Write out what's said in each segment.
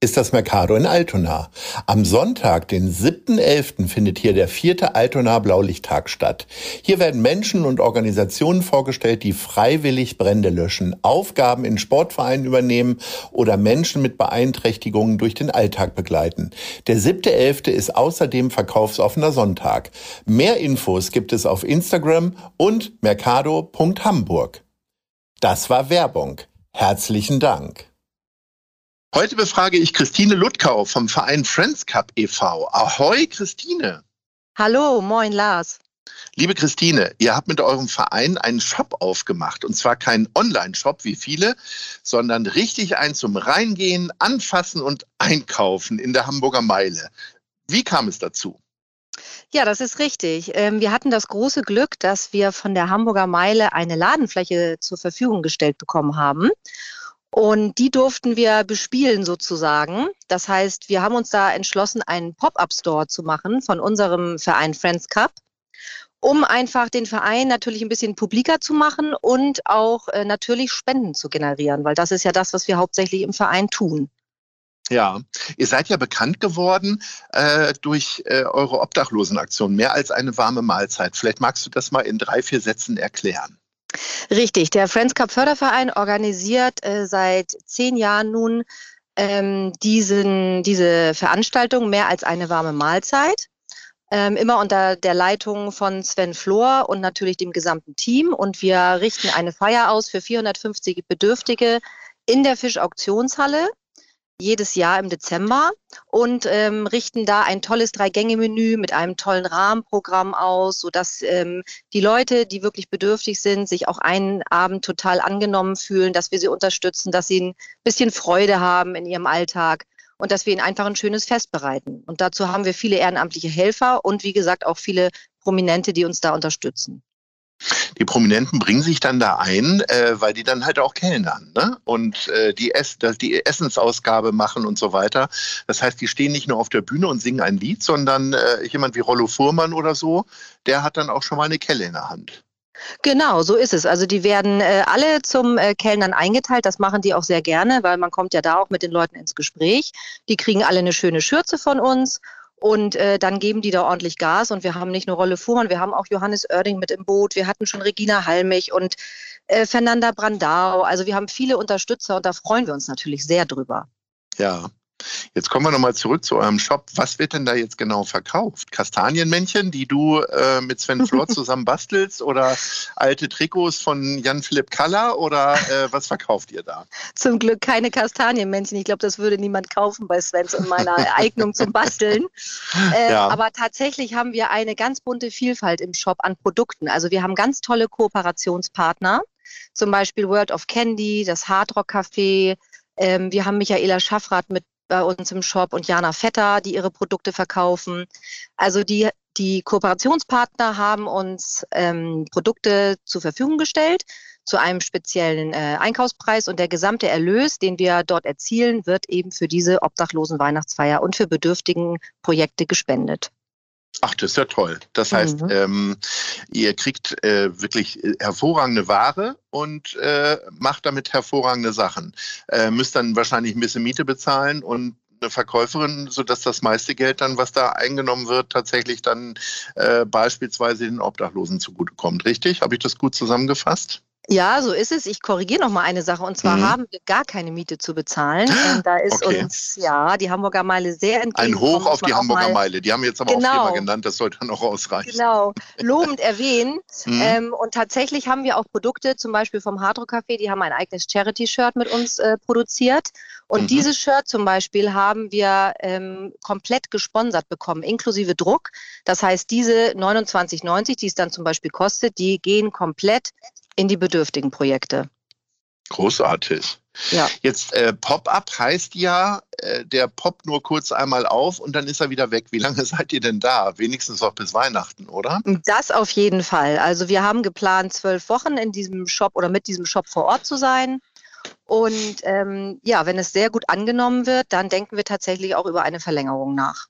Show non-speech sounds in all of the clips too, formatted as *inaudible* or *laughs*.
ist das Mercado in Altona. Am Sonntag, den 7.11., findet hier der vierte Altona Blaulichttag statt. Hier werden Menschen und Organisationen vorgestellt, die freiwillig Brände löschen, Aufgaben in Sportvereinen übernehmen oder Menschen mit Beeinträchtigungen durch den Alltag begleiten. Der 7.11. ist außerdem verkaufsoffener Sonntag. Mehr Infos gibt es auf Instagram und mercado.hamburg. Das war Werbung. Herzlichen Dank. Heute befrage ich Christine Ludkau vom Verein Friends Cup e.V. Ahoi, Christine. Hallo, moin, Lars. Liebe Christine, ihr habt mit eurem Verein einen Shop aufgemacht. Und zwar keinen Online-Shop wie viele, sondern richtig ein zum Reingehen, Anfassen und Einkaufen in der Hamburger Meile. Wie kam es dazu? Ja, das ist richtig. Ähm, wir hatten das große Glück, dass wir von der Hamburger Meile eine Ladenfläche zur Verfügung gestellt bekommen haben. Und die durften wir bespielen sozusagen. Das heißt, wir haben uns da entschlossen, einen Pop-up-Store zu machen von unserem Verein Friends Cup, um einfach den Verein natürlich ein bisschen publiker zu machen und auch äh, natürlich Spenden zu generieren, weil das ist ja das, was wir hauptsächlich im Verein tun. Ja, ihr seid ja bekannt geworden äh, durch äh, eure Obdachlosenaktion, mehr als eine warme Mahlzeit. Vielleicht magst du das mal in drei, vier Sätzen erklären. Richtig, der Friends Cup Förderverein organisiert äh, seit zehn Jahren nun ähm, diesen, diese Veranstaltung mehr als eine warme Mahlzeit. Ähm, immer unter der Leitung von Sven Flor und natürlich dem gesamten Team. Und wir richten eine Feier aus für 450 Bedürftige in der Fischauktionshalle jedes Jahr im Dezember und ähm, richten da ein tolles Drei-Gänge-Menü mit einem tollen Rahmenprogramm aus, sodass ähm, die Leute, die wirklich bedürftig sind, sich auch einen Abend total angenommen fühlen, dass wir sie unterstützen, dass sie ein bisschen Freude haben in ihrem Alltag und dass wir ihnen einfach ein schönes Fest bereiten. Und dazu haben wir viele ehrenamtliche Helfer und wie gesagt auch viele Prominente, die uns da unterstützen. Die Prominenten bringen sich dann da ein, äh, weil die dann halt auch kellnern ne? und äh, die, Ess die Essensausgabe machen und so weiter. Das heißt, die stehen nicht nur auf der Bühne und singen ein Lied, sondern äh, jemand wie Rollo Fuhrmann oder so, der hat dann auch schon mal eine Kelle in der Hand. Genau, so ist es. Also die werden äh, alle zum äh, Kellnern eingeteilt. Das machen die auch sehr gerne, weil man kommt ja da auch mit den Leuten ins Gespräch. Die kriegen alle eine schöne Schürze von uns und äh, dann geben die da ordentlich Gas. Und wir haben nicht nur Rolle Fuhrmann, wir haben auch Johannes Oerding mit im Boot. Wir hatten schon Regina Halmich und äh, Fernanda Brandau. Also wir haben viele Unterstützer und da freuen wir uns natürlich sehr drüber. Ja, Jetzt kommen wir nochmal zurück zu eurem Shop. Was wird denn da jetzt genau verkauft? Kastanienmännchen, die du äh, mit Sven Flor *laughs* zusammen bastelst oder alte Trikots von Jan-Philipp Kaller oder äh, was verkauft ihr da? Zum Glück keine Kastanienmännchen. Ich glaube, das würde niemand kaufen bei Svens und meiner Eignung zum Basteln. *laughs* Äh, ja. Aber tatsächlich haben wir eine ganz bunte Vielfalt im Shop an Produkten. Also wir haben ganz tolle Kooperationspartner, zum Beispiel World of Candy, das Hardrock Café, ähm, wir haben Michaela Schaffrath mit bei uns im Shop und Jana Vetter, die ihre Produkte verkaufen. Also die, die Kooperationspartner haben uns ähm, Produkte zur Verfügung gestellt zu einem speziellen äh, Einkaufspreis und der gesamte Erlös, den wir dort erzielen, wird eben für diese obdachlosen Weihnachtsfeier und für bedürftigen Projekte gespendet. Ach, das ist ja toll. Das heißt, mhm. ähm, ihr kriegt äh, wirklich äh, hervorragende Ware und äh, macht damit hervorragende Sachen. Äh, müsst dann wahrscheinlich ein bisschen Miete bezahlen und eine Verkäuferin, sodass das meiste Geld dann, was da eingenommen wird, tatsächlich dann äh, beispielsweise den Obdachlosen zugutekommt. Richtig? Habe ich das gut zusammengefasst? Ja, so ist es. Ich korrigiere noch mal eine Sache. Und zwar Mhm. haben wir gar keine Miete zu bezahlen. Ähm, da ist Okay. uns ja die Hamburger Meile sehr Ein entgegengekommen. Hoch auf die Hamburger Meile. Die haben jetzt aber Genau. auch genannt, das sollte noch ausreichen. Genau, lobend erwähnen. *laughs* Mhm. Ähm, und tatsächlich haben wir auch Produkte, zum Beispiel vom Hardrock Café, die haben ein eigenes Charity-Shirt mit uns äh, produziert. Und Mhm. dieses Shirt zum Beispiel haben wir ähm, komplett gesponsert bekommen, inklusive Druck. Das heißt, diese 29,90, die es dann zum Beispiel kostet, die gehen komplett in die bedürftigen Projekte. Großartig. Ja. Jetzt äh, Pop-up heißt ja, äh, der poppt nur kurz einmal auf und dann ist er wieder weg. Wie lange *laughs* seid ihr denn da? Wenigstens noch bis Weihnachten, oder? Das auf jeden Fall. Also wir haben geplant, zwölf Wochen in diesem Shop oder mit diesem Shop vor Ort zu sein. Und ähm, ja, wenn es sehr gut angenommen wird, dann denken wir tatsächlich auch über eine Verlängerung nach.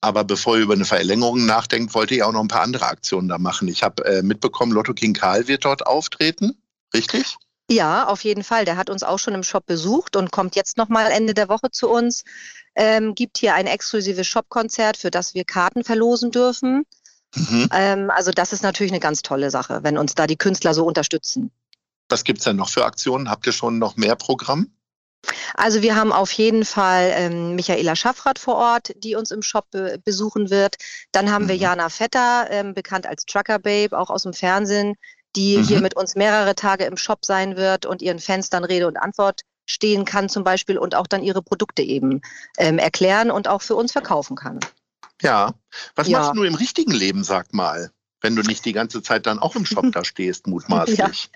Aber bevor ihr über eine Verlängerung nachdenkt, wollt ihr ja auch noch ein paar andere Aktionen da machen. Ich habe äh, mitbekommen, Lotto King Karl wird dort auftreten. Richtig? Ja, auf jeden Fall. Der hat uns auch schon im Shop besucht und kommt jetzt nochmal Ende der Woche zu uns. Ähm, gibt hier ein exklusives Shop-Konzert, für das wir Karten verlosen dürfen. Mhm. Ähm, also das ist natürlich eine ganz tolle Sache, wenn uns da die Künstler so unterstützen. Was gibt's denn noch für Aktionen? Habt ihr schon noch mehr Programm? Also wir haben auf jeden Fall ähm, Michaela Schaffrath vor Ort, die uns im Shop be besuchen wird. Dann haben wir Mhm. Jana Vetter, ähm, bekannt als Trucker Babe, auch aus dem Fernsehen, die Mhm. hier mit uns mehrere Tage im Shop sein wird und ihren Fans dann Rede und Antwort stehen kann zum Beispiel und auch dann ihre Produkte eben ähm, erklären und auch für uns verkaufen kann. Ja. Was Ja. machst du im richtigen Leben, sag mal? Wenn du nicht die ganze Zeit dann auch im Shop *laughs* da stehst, mutmaßlich.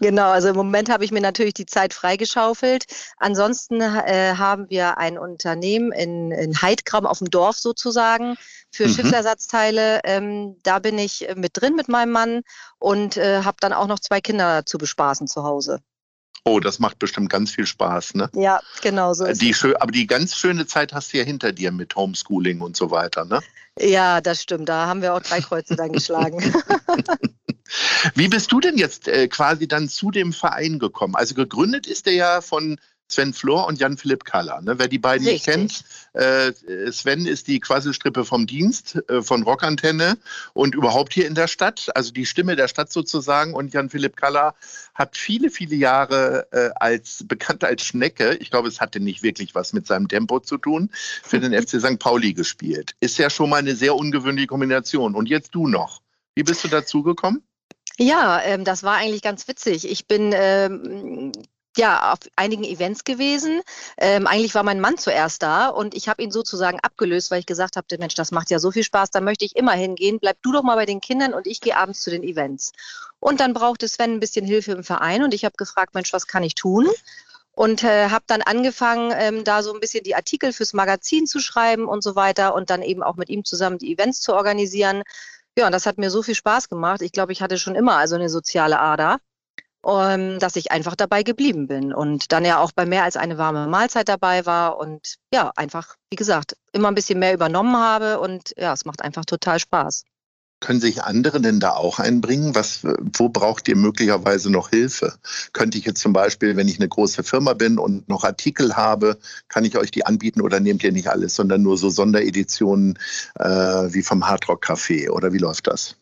Genau, also im Moment habe ich mir natürlich die Zeit freigeschaufelt. Ansonsten äh, haben wir ein Unternehmen in, in Heidkram auf dem Dorf sozusagen für Mhm. Schiffsersatzteile. Ähm, da bin ich mit drin mit meinem Mann und äh, habe dann auch noch zwei Kinder zu bespaßen zu Hause. Oh, das macht bestimmt ganz viel Spaß, ne? Ja, genau so ist Die schö aber die ganz schöne Zeit hast du ja hinter dir mit Homeschooling und so weiter, ne? Ja, das stimmt. Da haben wir auch drei Kreuze dann geschlagen. *laughs* Wie bist du denn jetzt äh, quasi dann zu dem Verein gekommen? Also gegründet ist der ja von Sven Flor und Jan-Philipp Kaller. Ne? Wer die beiden nicht Richtig. kennt, äh, Sven ist die Quasselstrippe vom Dienst äh, von Rockantenne und überhaupt hier in der Stadt, also die Stimme der Stadt sozusagen. Und Jan-Philipp Kaller hat viele, viele Jahre äh, als bekannt als Schnecke, ich glaube, es hatte nicht wirklich was mit seinem Tempo zu tun, für den *laughs* FC St. Pauli gespielt. Ist ja schon mal eine sehr ungewöhnliche Kombination. Und jetzt du noch. Wie bist du dazu gekommen? Ja, ähm, das war eigentlich ganz witzig. Ich bin ähm, ja auf einigen Events gewesen. Ähm, eigentlich war mein Mann zuerst da und ich habe ihn sozusagen abgelöst, weil ich gesagt habe, Mensch, das macht ja so viel Spaß, da möchte ich immer hingehen. Bleib du doch mal bei den Kindern und ich gehe abends zu den Events. Und dann brauchte Sven ein bisschen Hilfe im Verein und ich habe gefragt, Mensch, was kann ich tun? Und äh, habe dann angefangen, ähm, da so ein bisschen die Artikel fürs Magazin zu schreiben und so weiter und dann eben auch mit ihm zusammen die Events zu organisieren. Ja, und das hat mir so viel Spaß gemacht. Ich glaube, ich hatte schon immer also eine soziale Ader, ähm, dass ich einfach dabei geblieben bin und dann ja auch bei mehr als eine warme Mahlzeit dabei war und ja, einfach, wie gesagt, immer ein bisschen mehr übernommen habe und ja, es macht einfach total Spaß. Können sich andere denn da auch einbringen? Was, wo braucht ihr möglicherweise noch Hilfe? Könnte ich jetzt zum Beispiel, wenn ich eine große Firma bin und noch Artikel habe, kann ich euch die anbieten oder nehmt ihr nicht alles, sondern nur so Sondereditionen äh, wie vom Hardrock Café oder wie läuft das?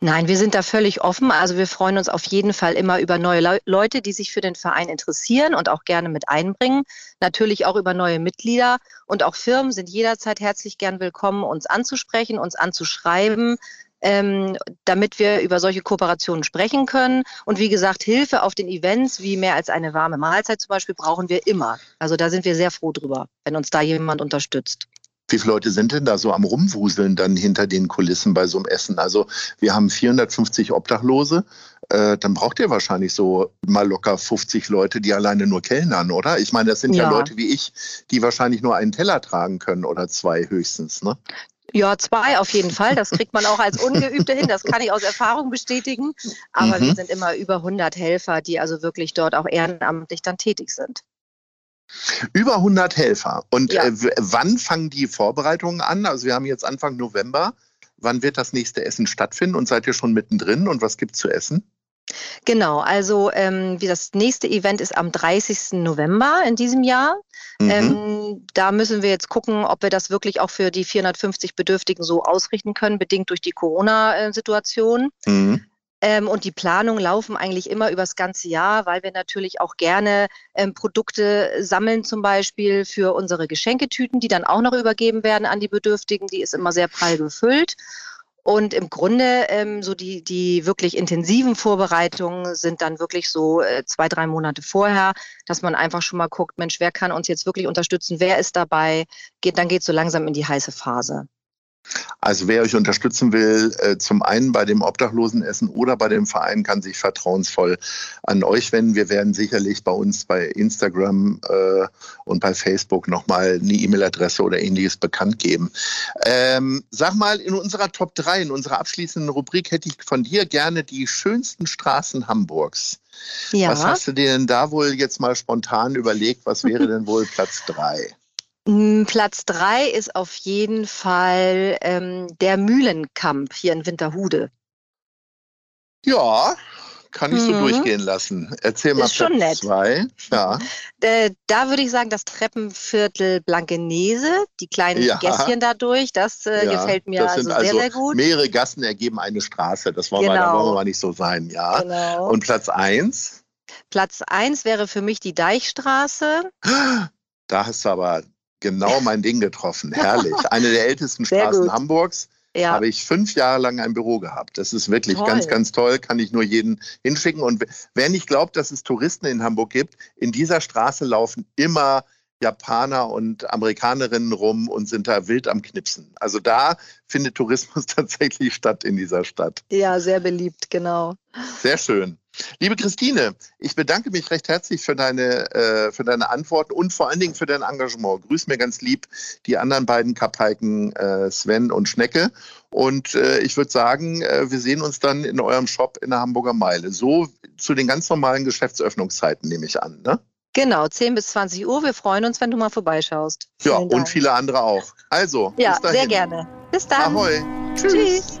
Nein, wir sind da völlig offen. Also wir freuen uns auf jeden Fall immer über neue Le Leute, die sich für den Verein interessieren und auch gerne mit einbringen. Natürlich auch über neue Mitglieder. Und auch Firmen sind jederzeit herzlich gern willkommen, uns anzusprechen, uns anzuschreiben, ähm, damit wir über solche Kooperationen sprechen können. Und wie gesagt, Hilfe auf den Events, wie mehr als eine warme Mahlzeit zum Beispiel, brauchen wir immer. Also da sind wir sehr froh drüber, wenn uns da jemand unterstützt. Wie viele Leute sind denn da so am Rumwuseln dann hinter den Kulissen bei so einem Essen? Also wir haben 450 Obdachlose. Äh, dann braucht ihr wahrscheinlich so mal locker 50 Leute, die alleine nur kellnern, oder? Ich meine, das sind ja, Ja. Leute wie ich, die wahrscheinlich nur einen Teller tragen können oder zwei höchstens, ne? Ja, zwei auf jeden Fall. Das kriegt man auch als Ungeübte hin. Das kann ich aus Erfahrung bestätigen. Aber Mhm. wir sind immer über 100 Helfer, die also wirklich dort auch ehrenamtlich dann tätig sind. Über 100 Helfer. Und Ja. äh, wann fangen die Vorbereitungen an? Also wir haben jetzt Anfang November. Wann wird das nächste Essen stattfinden und seid ihr schon mittendrin und was gibt's zu essen? Genau, also ähm, wie das nächste Event ist am 30. November in diesem Jahr. Mhm. Ähm, da müssen wir jetzt gucken, ob wir das wirklich auch für die 450 Bedürftigen so ausrichten können, bedingt durch die Corona-Situation. Mhm. Ähm, und die Planungen laufen eigentlich immer übers ganze Jahr, weil wir natürlich auch gerne ähm, Produkte sammeln, zum Beispiel für unsere Geschenketüten, die dann auch noch übergeben werden an die Bedürftigen. Die ist immer sehr prall gefüllt. Und im Grunde ähm, so die, die wirklich intensiven Vorbereitungen sind dann wirklich so äh, zwei, drei Monate vorher, dass man einfach schon mal guckt, Mensch, wer kann uns jetzt wirklich unterstützen, wer ist dabei, geht, dann geht so langsam in die heiße Phase. Also wer euch unterstützen will, äh, zum einen bei dem Obdachlosenessen oder bei dem Verein, kann sich vertrauensvoll an euch wenden. Wir werden sicherlich bei uns bei Instagram äh, und bei Facebook nochmal eine E-Mail-Adresse oder ähnliches bekannt geben. Ähm, sag mal, in unserer Top 3, in unserer abschließenden Rubrik, hätte ich von dir gerne die schönsten Straßen Hamburgs. Ja. Was hast du dir denn da wohl jetzt mal spontan überlegt? Was wäre denn wohl Platz 3? Hm, Platz drei ist auf jeden Fall ähm, der Mühlenkamp hier in Winterhude. Ja, kann ich so mhm. durchgehen lassen. Erzähl mal ist schon nett. zwei. Ja. *laughs* Äh, da würde ich sagen, das Treppenviertel Blankenese, die kleinen ja. Gässchen dadurch, das äh, ja, gefällt mir das sind also sehr, also sehr gut. Mehrere Gassen ergeben eine Straße, das wollen, genau. wir, da wollen wir mal nicht so sein, ja. Genau. Und Platz eins? Platz eins wäre für mich die Deichstraße. Da hast du aber genau mein Ding getroffen. *laughs* Herrlich. Eine der ältesten Straßen Hamburgs. Ja. Habe ich fünf Jahre lang ein Büro gehabt. Das ist wirklich toll. ganz, ganz toll. Kann ich nur jeden hinschicken. Und wer nicht glaubt, dass es Touristen in Hamburg gibt, in dieser Straße laufen immer Japaner und Amerikanerinnen rum und sind da wild am Knipsen. Also da findet Tourismus *laughs* tatsächlich statt in dieser Stadt. Ja, sehr beliebt, genau. Sehr schön. Liebe Christine, ich bedanke mich recht herzlich für deine, äh, für deine Antworten und vor allen Dingen für dein Engagement. Grüß mir ganz lieb die anderen beiden Kapaiken, äh, Sven und Schnecke. Und äh, ich würde sagen, äh, wir sehen uns dann in eurem Shop in der Hamburger Meile. So zu den ganz normalen Geschäftsöffnungszeiten, nehme ich an. Ne? Genau, 10 bis 20 Uhr. Wir freuen uns, wenn du mal vorbeischaust. Ja, und viele andere auch. Also, ja, sehr gerne. Bis dann. Ahoi. Tschüss. Tschüss.